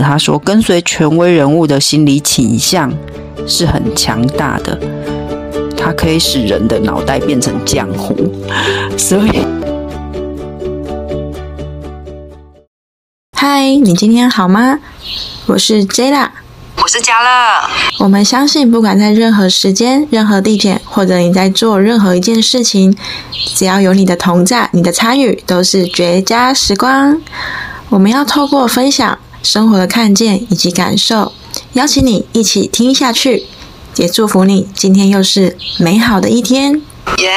他说，跟随权威人物的心理倾向是很强大的，它可以使人的脑袋变成浆糊。所以，嗨，你今天好吗？我是 Jada，我是嘉乐。我们相信，不管在任何时间、任何地点，或者你在做任何一件事情，只要有你的同在、你的参与，都是绝佳时光。我们要透过分享。生活的看见以及感受，邀请你一起听下去，也祝福你今天又是美好的一天。耶！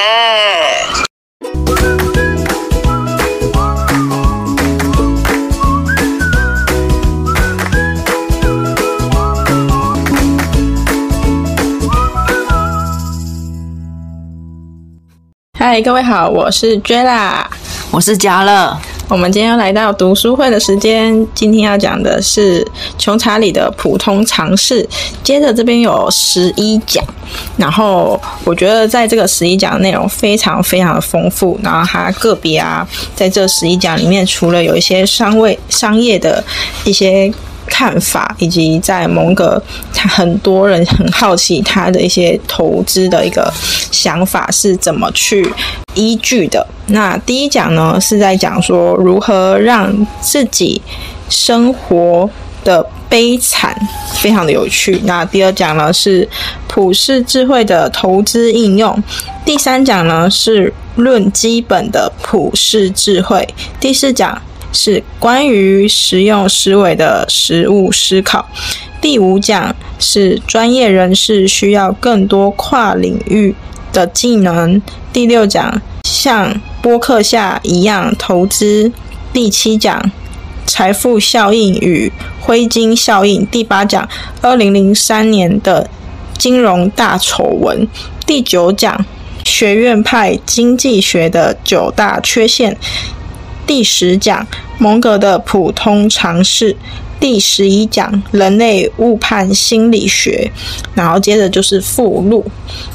嗨，各位好，我是 Jella，我是嘉乐。我们今天要来到读书会的时间，今天要讲的是穷查理的普通常识。接着这边有十一讲，然后我觉得在这个十一讲内容非常非常的丰富，然后它个别啊，在这十一讲里面，除了有一些商位商业的一些。看法以及在蒙格，他很多人很好奇他的一些投资的一个想法是怎么去依据的。那第一讲呢是在讲说如何让自己生活的悲惨，非常的有趣。那第二讲呢是普世智慧的投资应用。第三讲呢是论基本的普世智慧。第四讲。是关于实用思维的实物思考。第五讲是专业人士需要更多跨领域的技能。第六讲像播客下一样投资。第七讲财富效应与灰金效应。第八讲二零零三年的金融大丑闻。第九讲学院派经济学的九大缺陷。第十讲蒙格的普通常识，第十一讲人类误判心理学，然后接着就是附录。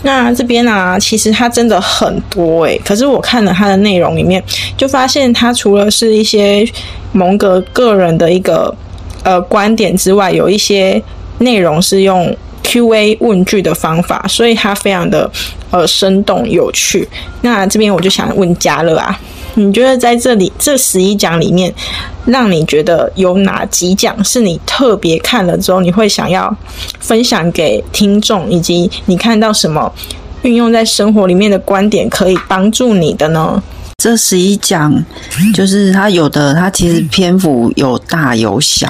那这边呢，其实它真的很多诶，可是我看了它的内容里面，就发现它除了是一些蒙格个人的一个呃观点之外，有一些内容是用 Q&A 问句的方法，所以它非常的呃生动有趣。那这边我就想问嘉乐啊。你觉得在这里这十一讲里面，让你觉得有哪几讲是你特别看了之后，你会想要分享给听众，以及你看到什么运用在生活里面的观点可以帮助你的呢？这十一讲就是它有的，它其实篇幅有大有小，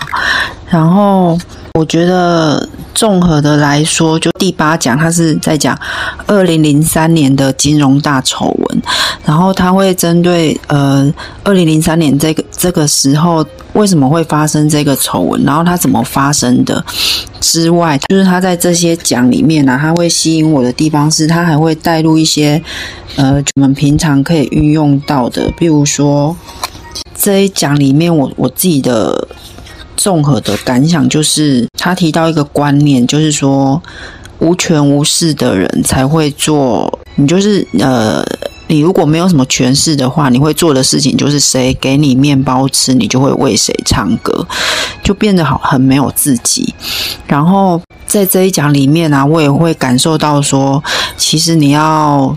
然后。我觉得综合的来说，就第八讲，它是在讲二零零三年的金融大丑闻，然后他会针对呃二零零三年这个这个时候为什么会发生这个丑闻，然后它怎么发生的之外，就是他在这些讲里面呢，他会吸引我的地方是，他还会带入一些呃我们平常可以运用到的，比如说这一讲里面，我我自己的。综合的感想就是，他提到一个观念，就是说无权无势的人才会做。你就是呃，你如果没有什么权势的话，你会做的事情就是谁给你面包吃，你就会为谁唱歌，就变得好很没有自己。然后在这一讲里面呢，我也会感受到说，其实你要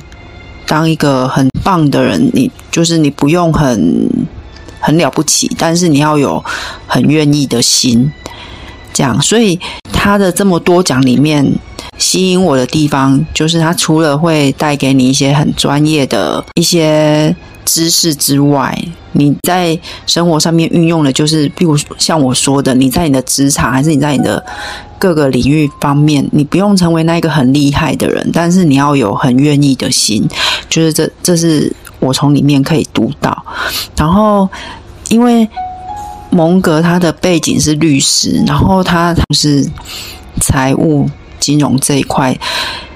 当一个很棒的人，你就是你不用很。很了不起，但是你要有很愿意的心，这样。所以他的这么多讲里面，吸引我的地方，就是他除了会带给你一些很专业的一些知识之外，你在生活上面运用的，就是比如像我说的，你在你的职场还是你在你的各个领域方面，你不用成为那一个很厉害的人，但是你要有很愿意的心，就是这这是。我从里面可以读到，然后因为蒙格他的背景是律师，然后他是财务金融这一块，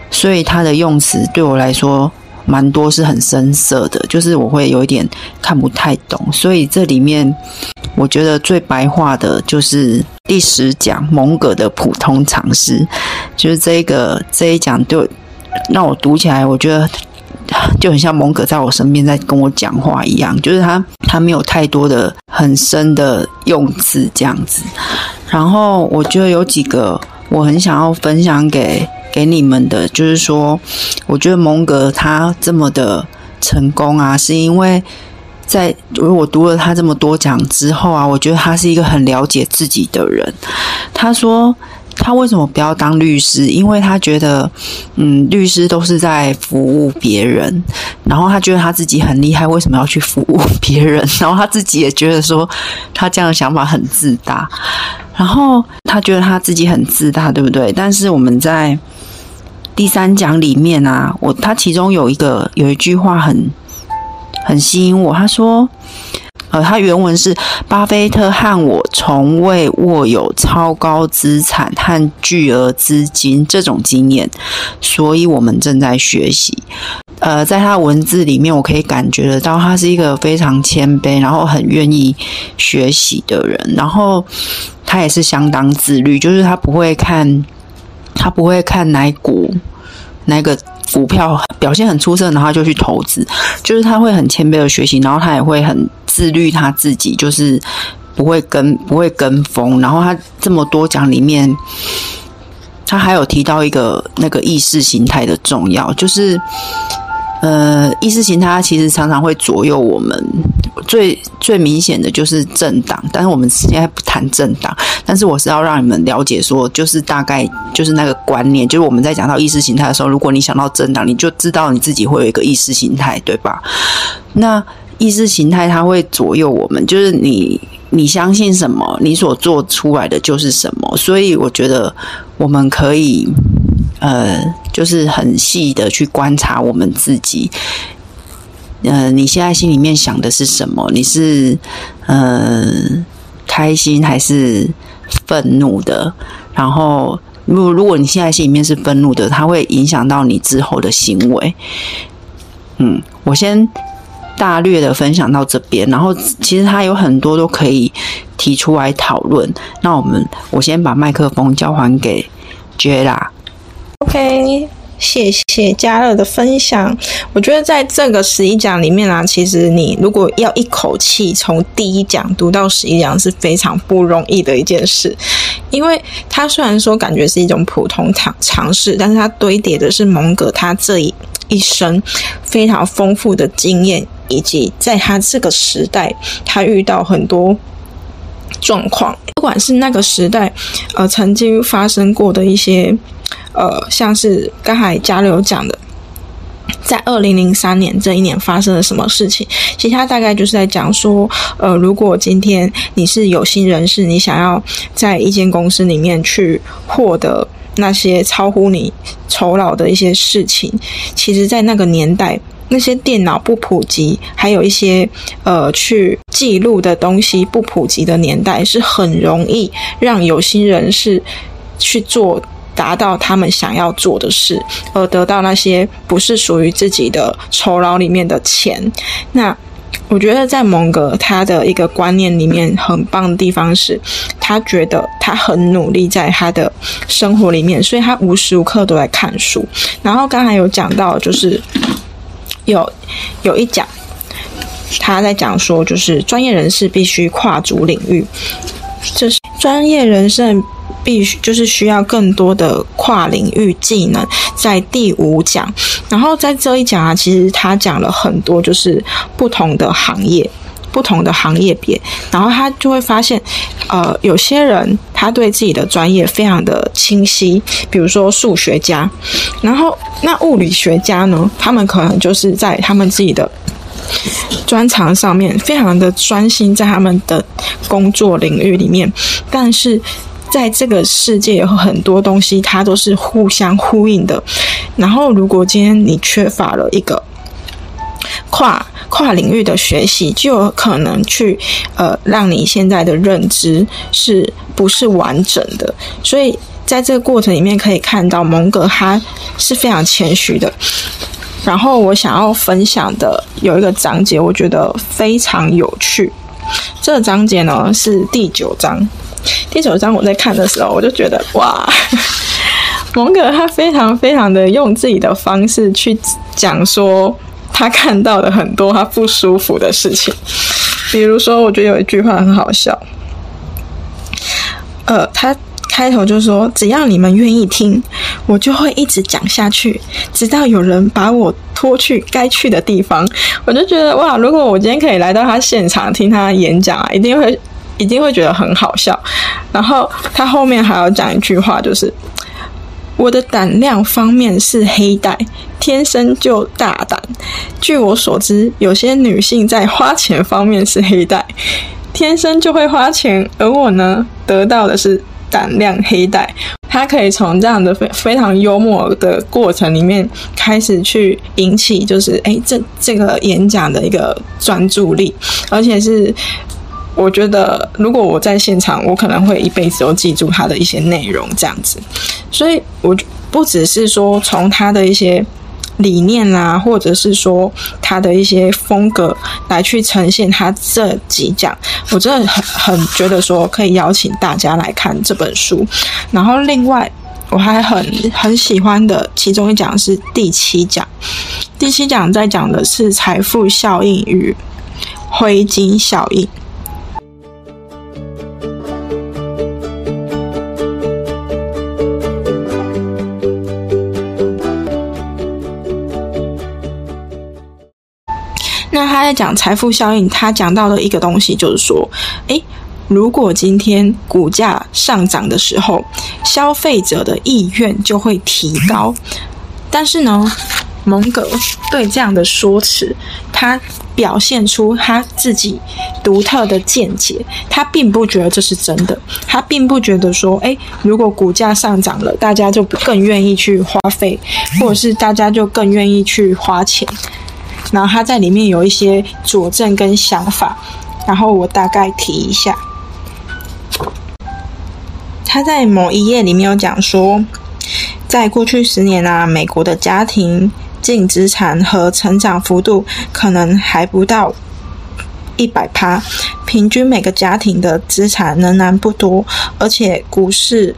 所以他的用词对我来说蛮多是很深色的，就是我会有一点看不太懂。所以这里面我觉得最白话的就是第十讲蒙格的普通常识，就是这个这一讲就让我读起来，我觉得。就很像蒙格在我身边在跟我讲话一样，就是他他没有太多的很深的用字这样子。然后我觉得有几个我很想要分享给给你们的，就是说，我觉得蒙格他这么的成功啊，是因为在如果读了他这么多讲之后啊，我觉得他是一个很了解自己的人。他说。他为什么不要当律师？因为他觉得，嗯，律师都是在服务别人，然后他觉得他自己很厉害，为什么要去服务别人？然后他自己也觉得说，他这样的想法很自大。然后他觉得他自己很自大，对不对？但是我们在第三讲里面啊，我他其中有一个有一句话很很吸引我，他说。呃，他原文是：巴菲特和我从未握有超高资产和巨额资金这种经验，所以我们正在学习。呃，在他文字里面，我可以感觉得到，他是一个非常谦卑，然后很愿意学习的人。然后他也是相当自律，就是他不会看，他不会看哪股哪个。股票表现很出色，然后就去投资，就是他会很谦卑的学习，然后他也会很自律他自己，就是不会跟不会跟风。然后他这么多讲里面，他还有提到一个那个意识形态的重要，就是。呃，意识形态其实常常会左右我们，最最明显的就是政党，但是我们现在不谈政党，但是我是要让你们了解说，就是大概就是那个观念，就是我们在讲到意识形态的时候，如果你想到政党，你就知道你自己会有一个意识形态，对吧？那意识形态它会左右我们，就是你你相信什么，你所做出来的就是什么，所以我觉得我们可以。呃，就是很细的去观察我们自己。呃，你现在心里面想的是什么？你是呃开心还是愤怒的？然后，如如果你现在心里面是愤怒的，它会影响到你之后的行为。嗯，我先大略的分享到这边，然后其实它有很多都可以提出来讨论。那我们，我先把麦克风交还给觉啦。OK，谢谢嘉乐的分享。我觉得在这个十一讲里面啊，其实你如果要一口气从第一讲读到十一讲是非常不容易的一件事，因为它虽然说感觉是一种普通尝尝试，但是它堆叠的是蒙格他这一一生非常丰富的经验，以及在他这个时代他遇到很多状况，不管是那个时代呃曾经发生过的一些。呃，像是刚才嘉柳讲的，在二零零三年这一年发生了什么事情？其实他大概就是在讲说，呃，如果今天你是有心人士，你想要在一间公司里面去获得那些超乎你酬劳的一些事情，其实，在那个年代，那些电脑不普及，还有一些呃去记录的东西不普及的年代，是很容易让有心人士去做。达到他们想要做的事，而得到那些不是属于自己的酬劳里面的钱。那我觉得在蒙格他的一个观念里面很棒的地方是，他觉得他很努力在他的生活里面，所以他无时无刻都在看书。然后刚才有讲到，就是有有一讲他在讲说，就是专业人士必须跨足领域，这是专业人士。必须就是需要更多的跨领域技能，在第五讲，然后在这一讲啊，其实他讲了很多，就是不同的行业，不同的行业别，然后他就会发现，呃，有些人他对自己的专业非常的清晰，比如说数学家，然后那物理学家呢，他们可能就是在他们自己的专长上面非常的专心在他们的工作领域里面，但是。在这个世界有很多东西，它都是互相呼应的。然后，如果今天你缺乏了一个跨跨领域的学习，就有可能去呃，让你现在的认知是不是完整的？所以，在这个过程里面，可以看到蒙格他是非常谦虚的。然后，我想要分享的有一个章节，我觉得非常有趣。这个章节呢是第九章。第九章我在看的时候，我就觉得哇，蒙格他非常非常的用自己的方式去讲说他看到的很多他不舒服的事情，比如说，我觉得有一句话很好笑，呃，他开头就说：“只要你们愿意听，我就会一直讲下去，直到有人把我拖去该去的地方。”我就觉得哇，如果我今天可以来到他现场听他演讲啊，一定会一定会觉得很好笑。然后他后面还要讲一句话，就是我的胆量方面是黑带，天生就大胆。据我所知，有些女性在花钱方面是黑带，天生就会花钱，而我呢，得到的是。胆量黑带，他可以从这样的非非常幽默的过程里面开始去引起，就是哎，这这个演讲的一个专注力，而且是我觉得，如果我在现场，我可能会一辈子都记住他的一些内容，这样子。所以，我不只是说从他的一些。理念啊，或者是说他的一些风格来去呈现他这几讲，我真的很很觉得说可以邀请大家来看这本书。然后另外我还很很喜欢的其中一讲是第七讲，第七讲在讲的是财富效应与灰金效应。他在讲财富效应，他讲到的一个东西就是说，诶，如果今天股价上涨的时候，消费者的意愿就会提高。但是呢，蒙格对这样的说辞，他表现出他自己独特的见解，他并不觉得这是真的，他并不觉得说，诶，如果股价上涨了，大家就更愿意去花费，或者是大家就更愿意去花钱。然后他在里面有一些佐证跟想法，然后我大概提一下。他在某一页里面有讲说，在过去十年啊，美国的家庭净资产和成长幅度可能还不到一百趴，平均每个家庭的资产仍然不多，而且股市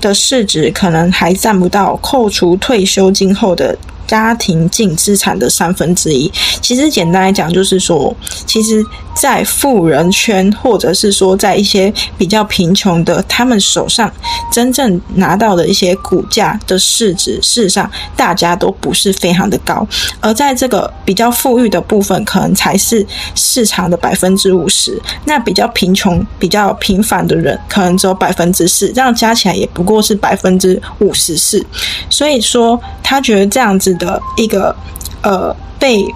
的市值可能还占不到扣除退休金后的。家庭净资产的三分之一，其实简单来讲就是说，其实，在富人圈或者是说在一些比较贫穷的，他们手上真正拿到的一些股价的市值，事实上大家都不是非常的高，而在这个比较富裕的部分，可能才是市场的百分之五十，那比较贫穷、比较平凡的人，可能只有百分之四，这样加起来也不过是百分之五十四，所以说他觉得这样子。的一个呃，被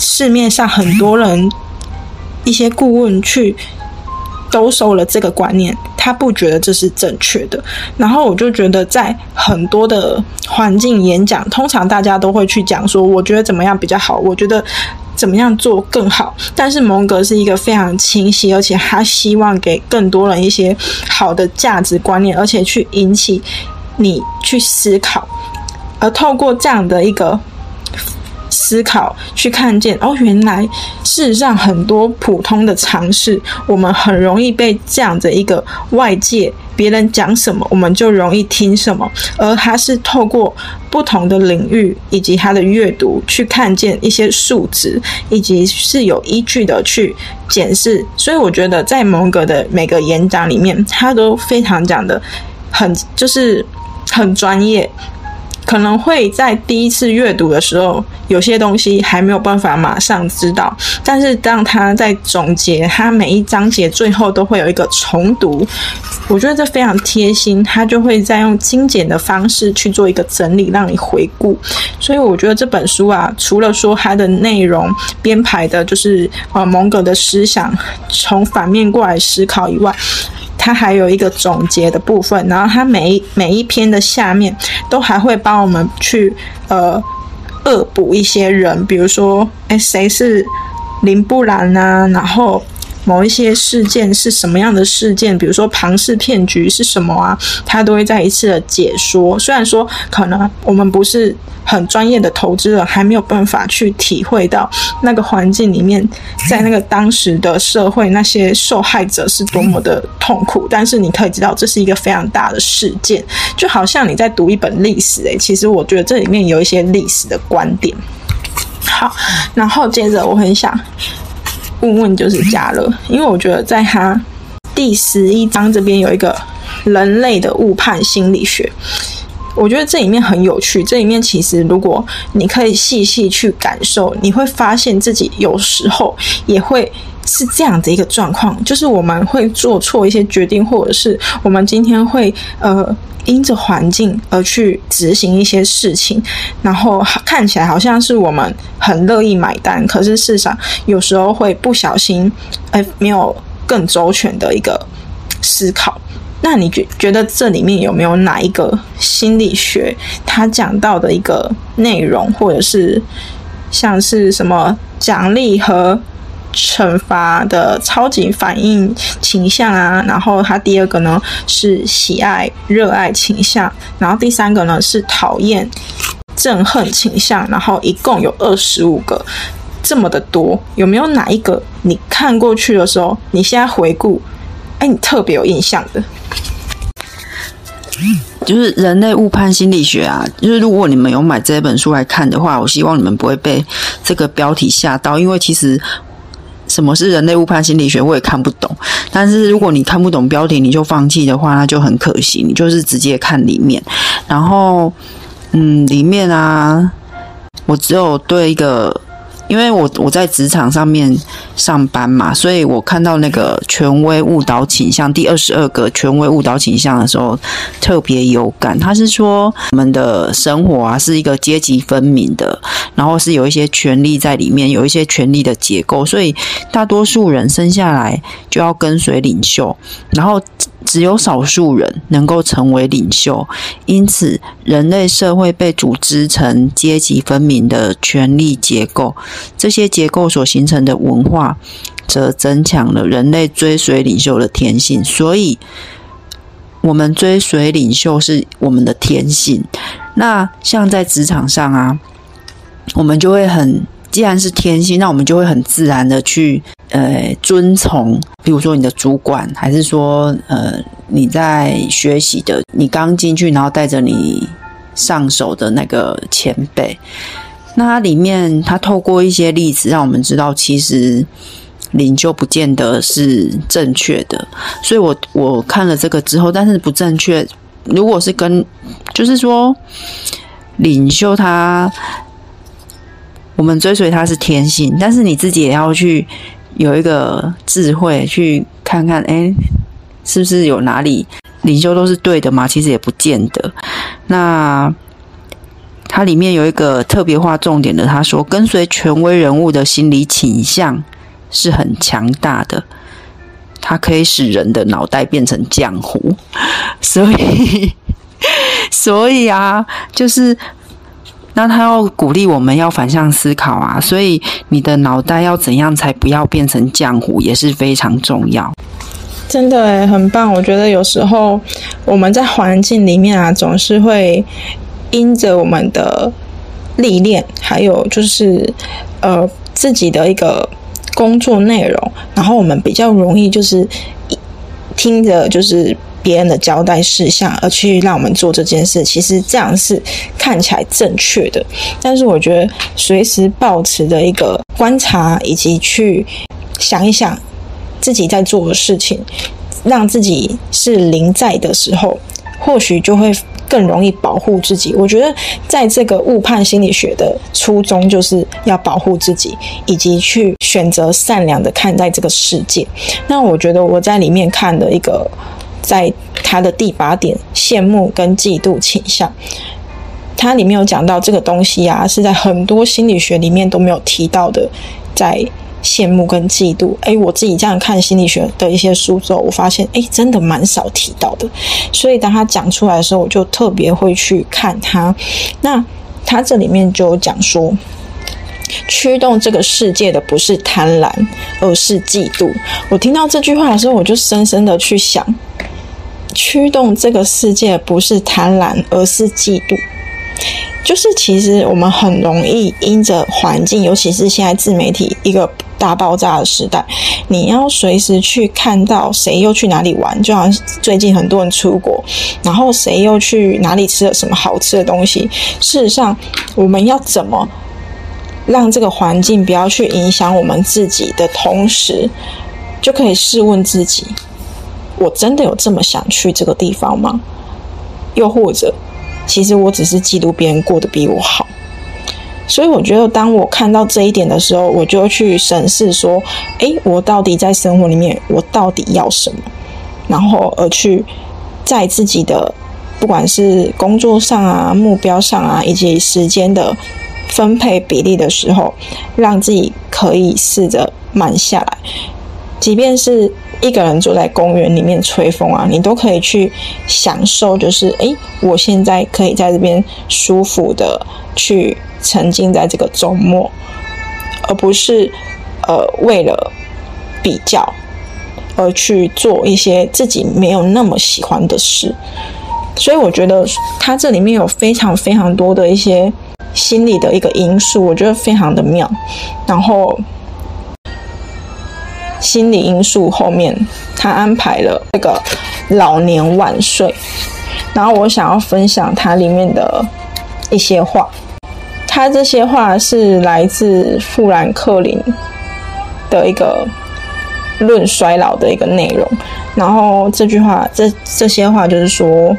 市面上很多人一些顾问去兜售了这个观念，他不觉得这是正确的。然后我就觉得，在很多的环境演讲，通常大家都会去讲说，我觉得怎么样比较好，我觉得怎么样做更好。但是蒙格是一个非常清晰，而且他希望给更多人一些好的价值观念，而且去引起你去思考。而透过这样的一个思考，去看见哦，原来事实上很多普通的常识，我们很容易被这样的一个外界别人讲什么，我们就容易听什么。而他是透过不同的领域以及他的阅读，去看见一些数值，以及是有依据的去检视。所以我觉得在蒙格的每个演讲里面，他都非常讲的很就是很专业。可能会在第一次阅读的时候，有些东西还没有办法马上知道，但是当他在总结，他每一章节最后都会有一个重读，我觉得这非常贴心，他就会再用精简的方式去做一个整理，让你回顾。所以我觉得这本书啊，除了说它的内容编排的就是呃蒙格的思想从反面过来思考以外。它还有一个总结的部分，然后它每一每一篇的下面都还会帮我们去呃恶补一些人，比如说哎谁是林布兰啊，然后某一些事件是什么样的事件，比如说庞氏骗局是什么啊，他都会再一次的解说。虽然说可能我们不是很专业的投资人，还没有办法去体会到那个环境里面，在那个当时的社会那些受害者是多么的痛苦，但是你可以知道这是一个非常大的事件，就好像你在读一本历史，诶，其实我觉得这里面有一些历史的观点。好，然后接着我很想问问，就是加了，因为我觉得在他第十一章这边有一个人类的误判心理学，我觉得这里面很有趣。这里面其实如果你可以细细去感受，你会发现自己有时候也会是这样的一个状况，就是我们会做错一些决定，或者是我们今天会呃。因着环境而去执行一些事情，然后看起来好像是我们很乐意买单，可是事实上有时候会不小心，哎，没有更周全的一个思考。那你觉觉得这里面有没有哪一个心理学他讲到的一个内容，或者是像是什么奖励和？惩罚的超级反应倾向啊，然后它第二个呢是喜爱热爱倾向，然后第三个呢是讨厌憎恨倾向，然后一共有二十五个，这么的多，有没有哪一个你看过去的时候，你现在回顾，哎，你特别有印象的？就是人类误判心理学啊，就是如果你们有买这本书来看的话，我希望你们不会被这个标题吓到，因为其实。什么是人类误判心理学？我也看不懂。但是如果你看不懂标题，你就放弃的话，那就很可惜。你就是直接看里面，然后，嗯，里面啊，我只有对一个。因为我我在职场上面上班嘛，所以我看到那个权威误导倾向第二十二个权威误导倾向的时候，特别有感。他是说我们的生活啊是一个阶级分明的，然后是有一些权利在里面，有一些权利的结构，所以大多数人生下来就要跟随领袖，然后。只有少数人能够成为领袖，因此人类社会被组织成阶级分明的权力结构。这些结构所形成的文化，则增强了人类追随领袖的天性。所以，我们追随领袖是我们的天性。那像在职场上啊，我们就会很，既然是天性，那我们就会很自然的去。呃，遵从，比如说你的主管，还是说，呃，你在学习的，你刚进去，然后带着你上手的那个前辈，那它里面，它透过一些例子，让我们知道，其实领袖不见得是正确的。所以我我看了这个之后，但是不正确，如果是跟，就是说，领袖他，我们追随他是天性，但是你自己也要去。有一个智慧去看看，哎，是不是有哪里领袖都是对的吗？其实也不见得。那它里面有一个特别划重点的，他说，跟随权威人物的心理倾向是很强大的，它可以使人的脑袋变成浆糊。所以，所以啊，就是。那他要鼓励我们要反向思考啊，所以你的脑袋要怎样才不要变成浆糊也是非常重要。真的很棒，我觉得有时候我们在环境里面啊，总是会因着我们的历练，还有就是呃自己的一个工作内容，然后我们比较容易就是听着就是。别人的交代事项，而去让我们做这件事，其实这样是看起来正确的。但是我觉得，随时保持的一个观察，以及去想一想自己在做的事情，让自己是临在的时候，或许就会更容易保护自己。我觉得，在这个误判心理学的初衷，就是要保护自己，以及去选择善良的看待这个世界。那我觉得我在里面看的一个。在他的第八点，羡慕跟嫉妒倾向，它里面有讲到这个东西啊，是在很多心理学里面都没有提到的，在羡慕跟嫉妒。哎，我自己这样看心理学的一些书之后，我发现，哎，真的蛮少提到的。所以当他讲出来的时候，我就特别会去看他。那他这里面就讲说，驱动这个世界的不是贪婪，而是嫉妒。我听到这句话的时候，我就深深的去想，驱动这个世界不是贪婪，而是嫉妒。就是其实我们很容易因着环境，尤其是现在自媒体一个大爆炸的时代，你要随时去看到谁又去哪里玩，就好像最近很多人出国，然后谁又去哪里吃了什么好吃的东西。事实上，我们要怎么？让这个环境不要去影响我们自己的同时，就可以试问自己：我真的有这么想去这个地方吗？又或者，其实我只是嫉妒别人过得比我好。所以我觉得，当我看到这一点的时候，我就去审视说：诶，我到底在生活里面，我到底要什么？然后而去在自己的不管是工作上啊、目标上啊，以及时间的。分配比例的时候，让自己可以试着慢下来。即便是一个人坐在公园里面吹风啊，你都可以去享受。就是诶，我现在可以在这边舒服的去沉浸在这个周末，而不是呃为了比较而去做一些自己没有那么喜欢的事。所以我觉得它这里面有非常非常多的一些。心理的一个因素，我觉得非常的妙。然后，心理因素后面，他安排了这个老年万岁。然后我想要分享它里面的一些话。他这些话是来自富兰克林的一个论衰老的一个内容。然后这句话，这这些话就是说，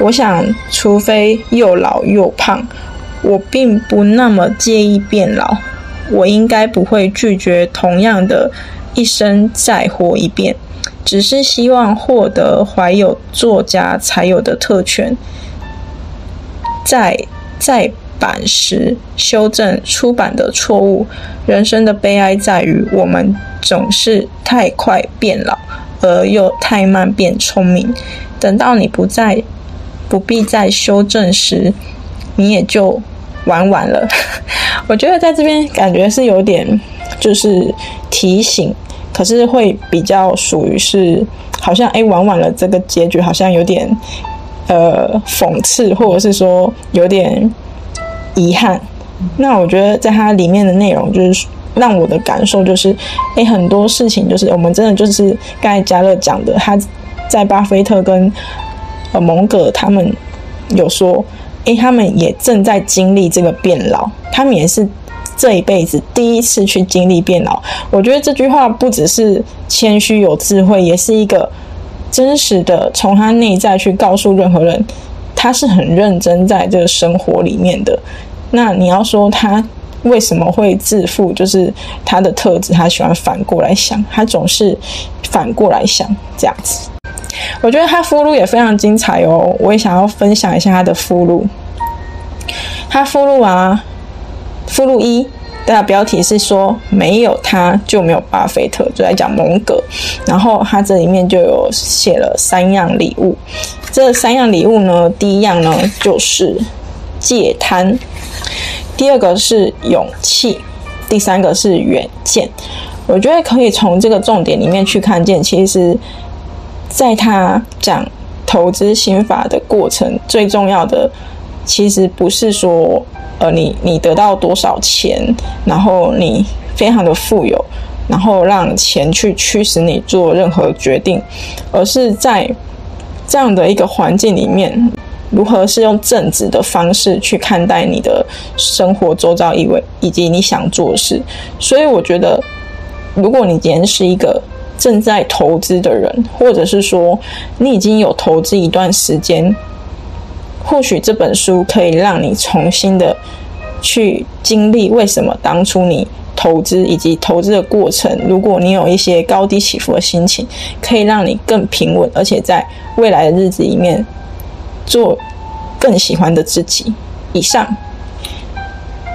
我想，除非又老又胖。我并不那么介意变老，我应该不会拒绝同样的一生再活一遍，只是希望获得怀有作家才有的特权，在再版时修正出版的错误。人生的悲哀在于，我们总是太快变老，而又太慢变聪明。等到你不再不必再修正时。你也就玩完了。我觉得在这边感觉是有点就是提醒，可是会比较属于是好像哎玩完了这个结局好像有点呃讽刺，或者是说有点遗憾。那我觉得在它里面的内容就是让我的感受就是哎很多事情就是我们真的就是刚才嘉乐讲的，他在巴菲特跟呃蒙格他们有说。诶，他们也正在经历这个变老，他们也是这一辈子第一次去经历变老。我觉得这句话不只是谦虚有智慧，也是一个真实的从他内在去告诉任何人，他是很认真在这个生活里面的。那你要说他为什么会自负，就是他的特质，他喜欢反过来想，他总是反过来想这样子。我觉得他附录也非常精彩哦，我也想要分享一下他的附录。他附录啊，附录一的标题是说没有他就没有巴菲特，就在讲蒙格。然后他这里面就有写了三样礼物，这三样礼物呢，第一样呢就是戒贪，第二个是勇气，第三个是远见。我觉得可以从这个重点里面去看见，其实。在他讲投资心法的过程，最重要的其实不是说，呃，你你得到多少钱，然后你非常的富有，然后让钱去驱使你做任何决定，而是在这样的一个环境里面，如何是用正直的方式去看待你的生活周遭意味以及你想做的事。所以我觉得，如果你今天是一个。正在投资的人，或者是说你已经有投资一段时间，或许这本书可以让你重新的去经历为什么当初你投资以及投资的过程。如果你有一些高低起伏的心情，可以让你更平稳，而且在未来的日子里面做更喜欢的自己。以上。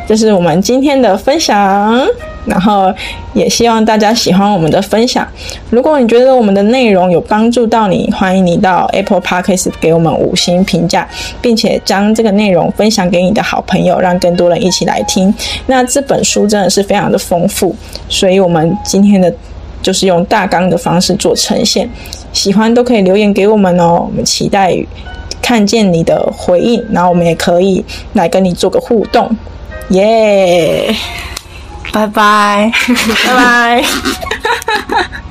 这是我们今天的分享，然后也希望大家喜欢我们的分享。如果你觉得我们的内容有帮助到你，欢迎你到 Apple Podcast 给我们五星评价，并且将这个内容分享给你的好朋友，让更多人一起来听。那这本书真的是非常的丰富，所以我们今天的就是用大纲的方式做呈现。喜欢都可以留言给我们哦，我们期待看见你的回应，然后我们也可以来跟你做个互动。耶。拜拜。拜拜。哈哈哈哈